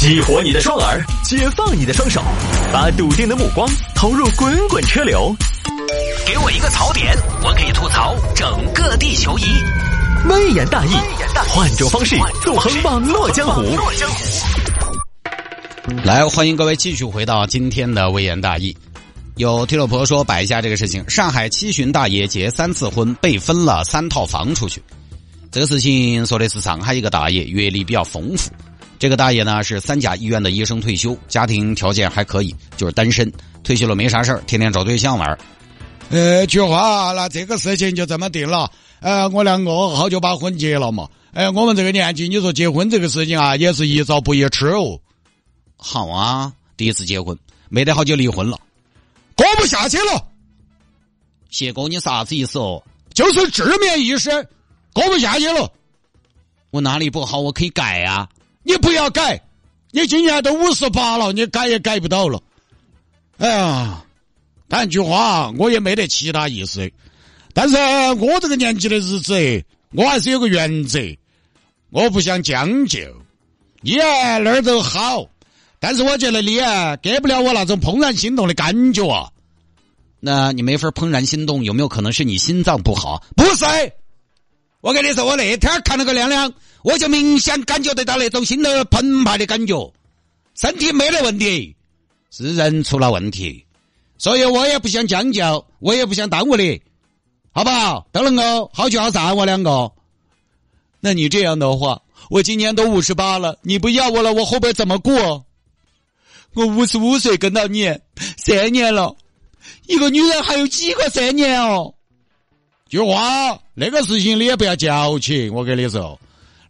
激活你的双耳，解放你的双手，把笃定的目光投入滚滚车流。给我一个槽点，我可以吐槽整个地球仪。微言大义，换种方式纵横网络江湖。来，欢迎各位继续回到今天的微言大义。有听众朋友说摆一下这个事情：上海七旬大爷结三次婚，被分了三套房出去。这个事情说的是上海一个大爷阅历比较丰富。这个大爷呢是三甲医院的医生退休，家庭条件还可以，就是单身，退休了没啥事儿，天天找对象玩。呃，菊花，那这个事情就这么定了。呃，我两个好久把婚结了嘛。哎，我们这个年纪，你说结婚这个事情啊，也是一早不宜迟哦。好啊，第一次结婚，没得好久离婚了。过不下去了，谢哥，你啥子意思哦？就是字面意思，过不下去了。我哪里不好？我可以改啊。你不要改，你今年都五十八了，你改也改不到了。哎呀，谈句话，我也没得其他意思。但是我这个年纪的日子，我还是有个原则，我不想将就。你啊哪儿都好。但是我觉得你啊，给不了我那种怦然心动的感觉啊。那你没法怦然心动，有没有可能是你心脏不好？不是，我跟你说，我那天看那个亮亮，我就明显感觉得到那种心头澎湃的感觉。身体没得问题，是人出了问题，所以我也不想将就，我也不想耽误你，好不好？都能够好聚好散，我两个。那你这样的话，我今年都五十八了，你不要我了，我后边怎么过？我五十五岁跟到你三年了，一个女人还有几个三年哦？菊花，那个事情你也不要矫情。我跟你说，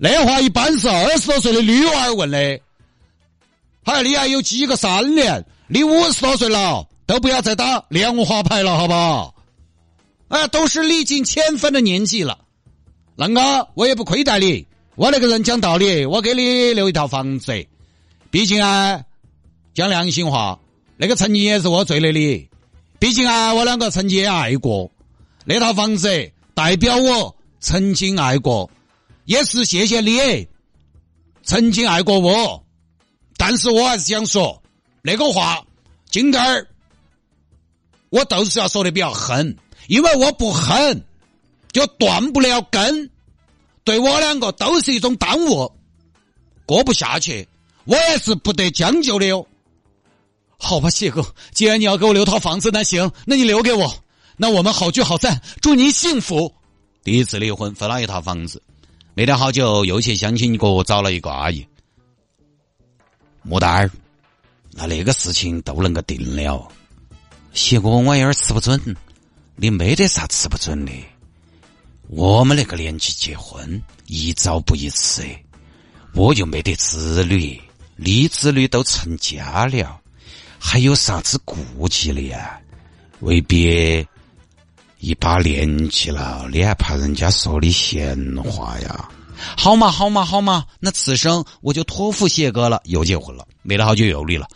那话一般是二十多岁的女娃儿问的。还你还有几个三年？你五十多岁了，都不要再打莲花牌了，好不好？啊，都是历尽千帆的年纪了，啷个我也不亏待你。我那个人讲道理，我给你留一套房子，毕竟啊。讲良心话，那个曾经也是我最的你。毕竟啊，我两个曾经也爱过，那套房子代表我曾经爱过，也是谢谢你曾经爱过我。但是我还是想说，那个话，今天儿我都是要说的比较狠，因为我不狠就断不了根，对我两个都是一种耽误，过不下去，我也是不得将就的哟。好吧，谢哥，既然你要给我留套房子，那行，那你留给我，那我们好聚好散，祝你幸福。第一次离婚分了一套房子，没得好久又去相亲角找了一个阿姨。莫丹儿，那那个事情都能够定了。谢哥，我有点吃不准，你没得啥吃不准的。我们那个年纪结婚，一朝不宜迟，我又没得子女，你子女都成家了。还有啥子顾忌的呀？未必一把年纪了，你还怕人家说你闲话呀？好嘛好嘛好嘛，那此生我就托付谢哥了。又结婚了，没了好久又离了，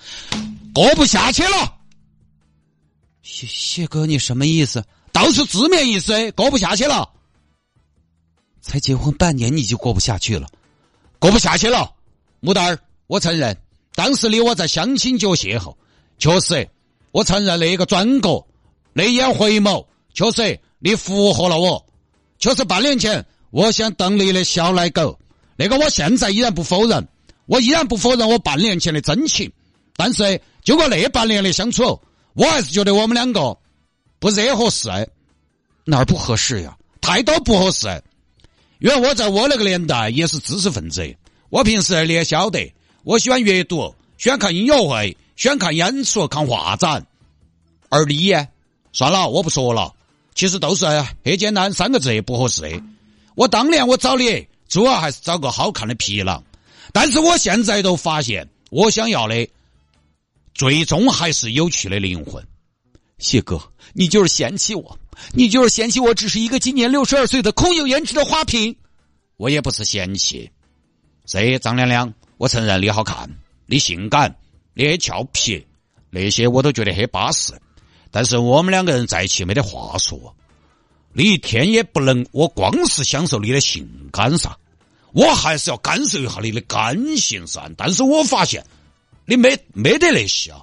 过不下去了。谢谢哥，你什么意思？都是字面意思，过不下去了。才结婚半年你就过不下去了，过不下去了。牡丹儿，我承认，当时你我在相亲角邂逅。确实，我承认那个转角，那眼回眸，确实你符合了我。确实半年前，我想当你的小奶狗，那个我现在依然不否认，我依然不否认我半年前的真情。但是，经过那半年的相处，我还是觉得我们两个不惹合适。哪儿不合适呀？太多不合适。因为我在我那个年代也是知识分子，我平时你也晓得，我喜欢阅读，喜欢看音乐会。喜欢看演出、看画展，而你，算了，我不说了。其实都是很简单三个字不合适。我当年我找你，主要还是找个好看的皮囊，但是我现在都发现，我想要的，最终还是有趣的灵魂。谢哥，你就是嫌弃我，你就是嫌弃我只是一个今年六十二岁的空有颜值的花瓶。我也不是嫌弃，这张亮亮，我承认你好看，你性感。你很俏皮，那些我都觉得很巴适，但是我们两个人在一起没得话说。你一天也不能，我光是享受你的性感噻，我还是要感受一下你的感性噻。但是我发现你没没得那些啊。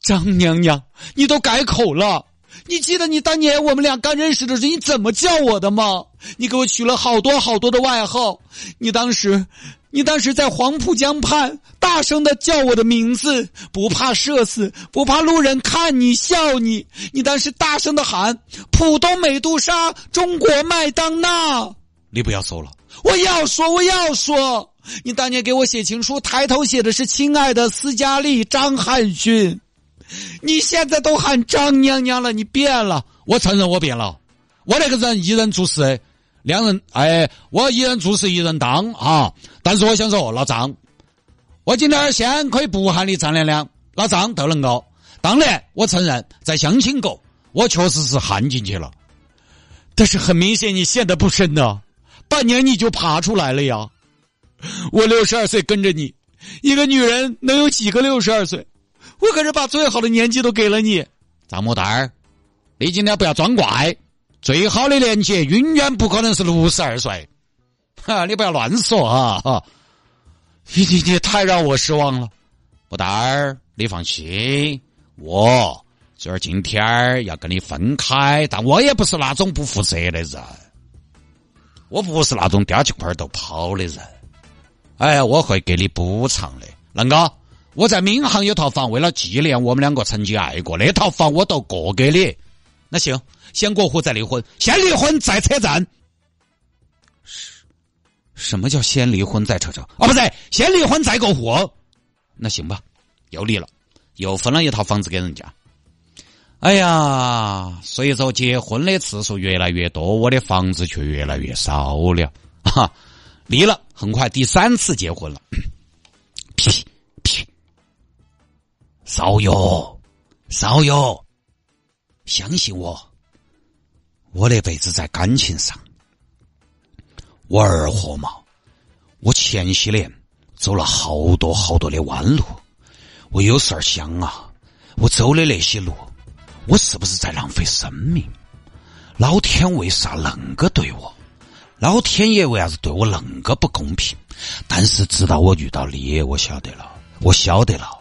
张娘娘，你都改口了。你记得你当年我们俩刚认识的时候，你怎么叫我的吗？你给我取了好多好多的外号。你当时，你当时在黄浦江畔大声的叫我的名字，不怕社死，不怕路人看你笑你。你当时大声的喊“浦东美杜莎，中国麦当娜”。你不要说了，我要说，我要说。你当年给我写情书，抬头写的是“亲爱的斯嘉丽·张汉逊”。你现在都喊张娘娘了，你变了。我承认我变了。我那个人一人做事，两人哎，我一人做事一人当啊。但是我想说，老张，我今天先可以不喊你张亮亮，老张都能够。当然，我承认在相亲过，我确实是喊进去了。但是很明显，你陷得不深呐，半年你就爬出来了呀。我六十二岁跟着你，一个女人能有几个六十二岁？我可是把最好的年纪都给了你，张木蛋儿，你今天不要装怪，最好的年纪永远不可能是六十二岁，哈，你不要乱说啊！哈，你你你太让我失望了，不丹儿，你放心，我这儿今天要跟你分开，但我也不是那种不负责的人，我不是那种叼起块就跑的人，哎，我会给你补偿的，啷个？我在闵行有套房，为了纪念我们两个曾经爱过，那套房我都过给你。那行，先过户再离婚，先离婚再扯证。什么叫先离婚再扯证？哦，不对，先离婚再过户。那行吧，又离了，又分了一套房子给人家。哎呀，随着结婚的次数越来越多，我的房子却越来越少了。哈，离了，很快第三次结婚了。屁屁。少有，少有，相信我，我那辈子在感情上，我二货嘛，我前些年走了好多好多的弯路，我有时候想啊，我走的那些路，我是不是在浪费生命？老天为啥恁个对我？老天爷为啥子对我恁个不公平？但是直到我遇到你，我晓得了，我晓得了。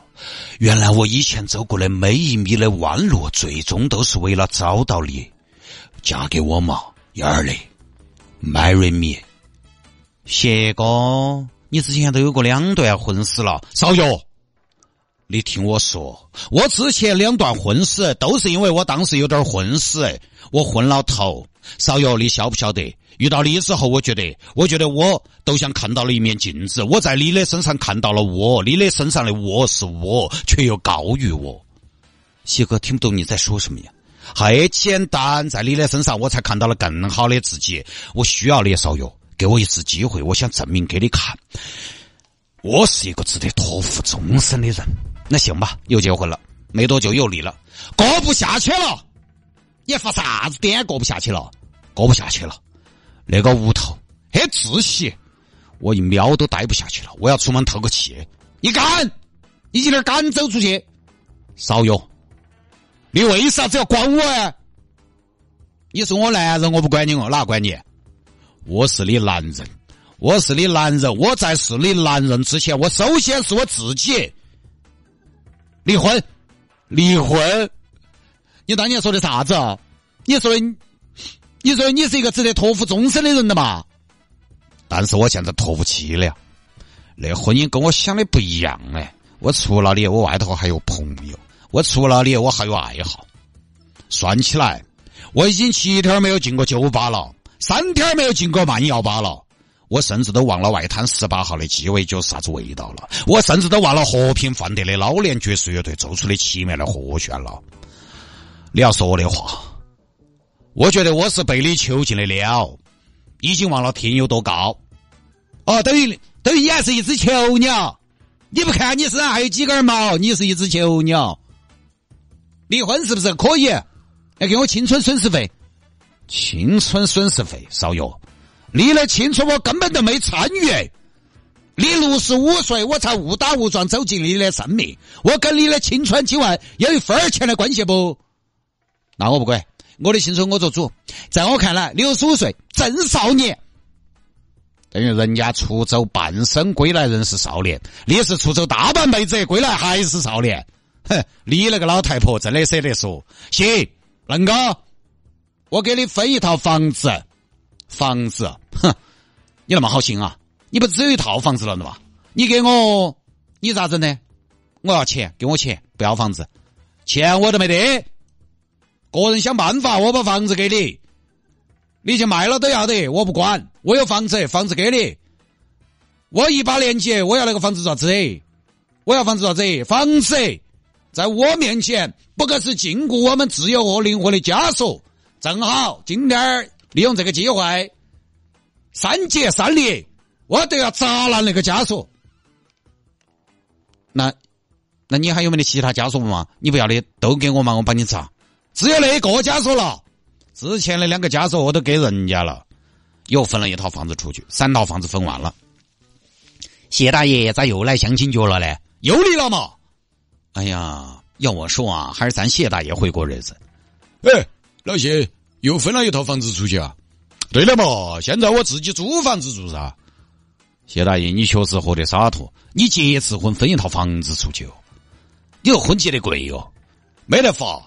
原来我以前走过的每一米的弯路，最终都是为了找到你，嫁给我嘛，幺儿嘞，marry me。谢哥，你之前都有过两段婚史了，少友，你听我说，我之前两段婚史都是因为我当时有点昏死，我昏了头。少友，你晓不晓得？遇到你之后，我觉得，我觉得我都像看到了一面镜子。我在你的身上看到了我，你的身上的我是我，却又高于我。谢哥听不懂你在说什么呀？很简单，在你的身上，我才看到了更好的自己。我需要你，少友，给我一次机会，我想证明给你看，我是一个值得托付终身的人。那行吧，又结婚了，没多久又离了，过不下去了。你发啥子癫？过不下去了？过不下去了。那个屋头很窒息，我一秒都待不下去了。我要出门透个气。你敢？你今天敢走出去？少友，你为啥子要管我啊？你是我男人，我不管你哦，哪管你？我是你男人，我是你男人。我在是你男人之前，我首先是我自己。离婚，离婚。你当年说的啥子？你说的？你说你是一个值得托付终身的人的嘛？但是我现在托不起了。那婚姻跟我想的不一样哎！我除了你，我外头还有朋友；我除了你，我还有爱好。算起来，我已经七天没有进过酒吧了，三天没有进过慢摇吧了。我甚至都忘了外滩十八号的鸡尾酒啥子味道了。我甚至都忘了和平饭店的老年爵士乐队奏出的奇妙的和弦了。你要说的话。我觉得我是被你囚禁的鸟，已经忘了天有多高。哦，等于等于你还是一只囚鸟。你不看你身上还有几根毛，你是一只囚鸟。离婚是不是可以？要给我青春损失费？青春损失费，少友，你的青春我根本都没参与。你六十五岁，我才误打误撞走进你的生命，我跟你的青春今晚有一分钱的关系不？那我不管。我的青春我做主，在我看来，六十五岁正少年。等于人家出走半生归来仍是少年，你是出走大半辈子归来还是少年？哼，你那个老太婆真的舍得说，行，恁个，我给你分一套房子，房子，哼，你那么好心啊？你不只有一套房子了的吗？你给我，你咋整呢？我要钱，给我钱，不要房子，钱我都没得，个人想办法，我把房子给你。你去卖了都要得，我不管。我有房子，房子给你。我一把年纪，我要那个房子做啥子？我要房子做啥子？房子在我面前不过是禁锢我们自由和灵魂的枷锁。正好今天利用这个机会，三结三离，我都要砸烂那个枷锁。那，那你还有没得其他枷锁吗？你不要的都给我嘛，我帮你砸。只有那一个枷锁了。之前的两个枷锁我都给人家了，又分了一套房子出去，三套房子分完了。谢大爷咋又来相亲角了呢？又离了嘛？哎呀，要我说啊，还是咱谢大爷会过日子。哎，老谢又分了一套房子出去啊？对了嘛，现在我自己租房子住噻。谢大爷，你确实活得洒脱。你结一次婚分一套房子出去哦，你这婚结的贵哟，没得法。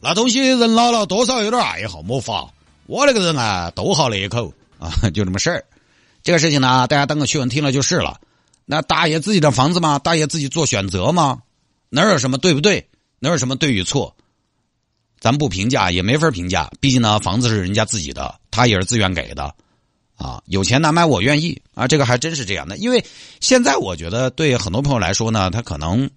那东西人老了多少有点爱好，没法。我那个人啊，都好那一口啊，就这么事儿。这个事情呢，大家当个趣闻听了就是了。那大爷自己的房子嘛？大爷自己做选择嘛？哪有什么对不对？哪有什么对与错？咱不评价，也没法评价。毕竟呢，房子是人家自己的，他也是自愿给的啊。有钱难买我愿意啊，这个还真是这样的。因为现在我觉得，对很多朋友来说呢，他可能。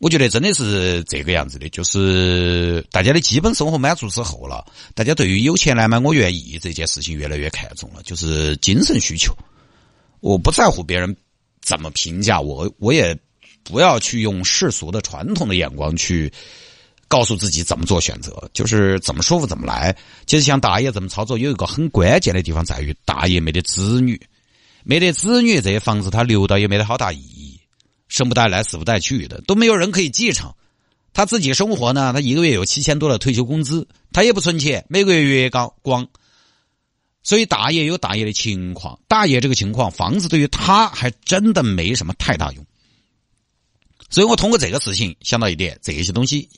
我觉得真的是这个样子的，就是大家的基本生活满足之后了，大家对于有钱难买我愿意这件事情越来越看重了，就是精神需求。我不在乎别人怎么评价我，我也不要去用世俗的传统的眼光去告诉自己怎么做选择，就是怎么舒服怎么来。其实像大爷这么操作，有一个很关键的地方在于，大爷没得子女，没得子女，这些房子他留到也没得好大意义。生不带来，死不带去的，都没有人可以继承。他自己生活呢，他一个月有七千多的退休工资，他也不存钱，每个月月高光。所以大爷有大爷的情况，大爷这个情况，房子对于他还真的没什么太大用。所以我通过这个事情想到一点，这些东西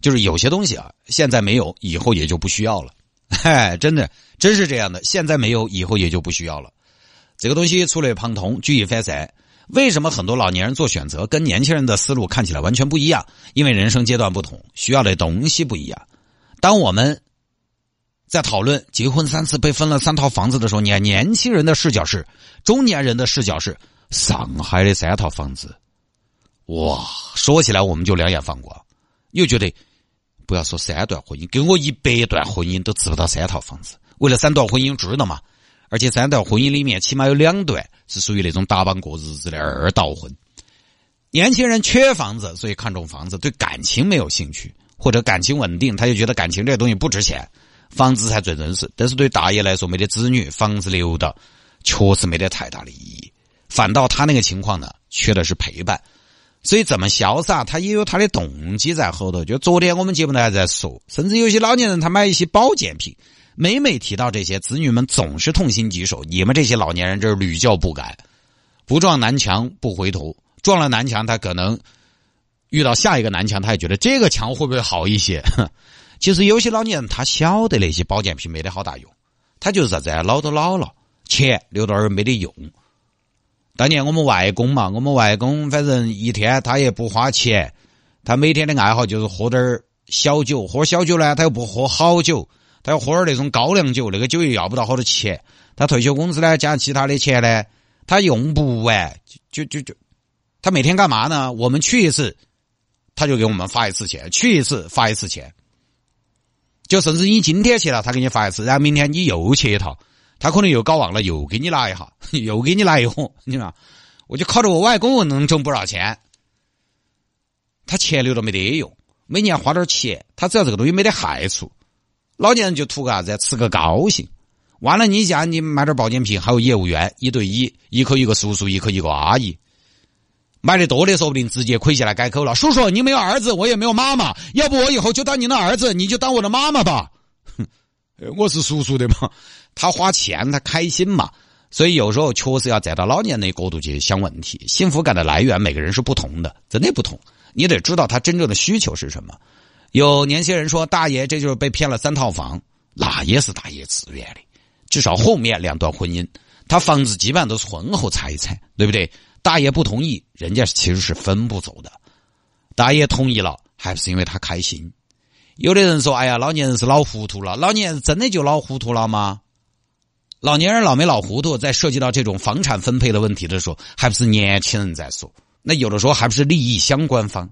就是有些东西啊，现在没有，以后也就不需要了。嗨，真的，真是这样的，现在没有，以后也就不需要了。这个东西触类旁通，举一反三。为什么很多老年人做选择跟年轻人的思路看起来完全不一样？因为人生阶段不同，需要的东西不一样。当我们在讨论结婚三次被分了三套房子的时候，你看年轻人的视角是，中年人的视角是上海的三套房子。哇，说起来我们就两眼放光，又觉得不要说三段婚姻，给我一百段婚姻都值不到三套房子。为了三段婚姻，值了嘛？而且三段婚姻里面，起码有两段是属于那种打扮过日子的二道婚。年轻人缺房子，所以看重房子，对感情没有兴趣，或者感情稳定，他就觉得感情这东西不值钱，房子才最真实。但是对大爷来说，没得子女，房子留的确实没得太大的意义。反倒他那个情况呢，缺的是陪伴。所以这么潇洒，他也有他的动机在后头。就昨天我们节目呢还在说，甚至有些老年人他买一些保健品。每每提到这些，子女们总是痛心疾首。你们这些老年人，这是屡教不改，不撞南墙不回头。撞了南墙，他可能遇到下一个南墙，他也觉得这个墙会不会好一些？其实有些老年人，他晓得那些保健品没得好大用，他就是啥子？老都老了，钱留到那儿没得用。当年我们外公嘛，我们外公反正一天他也不花钱，他每天的爱好就是喝点儿小酒。喝小酒呢，他又不喝好酒。他要喝点儿那种高粱酒，那个酒又要不到好多钱。他退休工资呢，加上其他的钱呢，他用不完，就就就，他每天干嘛呢？我们去一次，他就给我们发一次钱；去一次发一次钱。就甚至你今天去了，他给你发一次，然后明天你又去一趟，他可能又搞忘了，又给你拿一下，又给你来一盒。你看，我就靠着我外公能挣不少钱。他钱留着没得用，每年花点钱，他只要这个东西没得害处。老年人就图个啥子？吃个高兴。完了，你家你买点保健品，还有业务员一对一，一口一个叔叔，一口一个阿姨。买的多的，说不定直接亏下来改口了。叔叔，你没有儿子，我也没有妈妈，要不我以后就当你的儿子，你就当我的妈妈吧。哼，我是叔叔的嘛。他花钱，他开心嘛。所以有时候确实要站到老年人的角度去想问题。幸福感的来源，每个人是不同的，真的不同。你得知道他真正的需求是什么。有年轻人说：“大爷，这就是被骗了三套房。”那也是大爷自愿的。至少后面两段婚姻，他房子基本上都是婚后财产，对不对？大爷不同意，人家其实是分不走的。大爷同意了，还不是因为他开心。有的人说：“哎呀，老年人是老糊涂了。”老年人真的就老糊涂了吗？老年人老没老糊涂，在涉及到这种房产分配的问题的时候，还不是年轻人在说？那有的时候还不是利益相关方？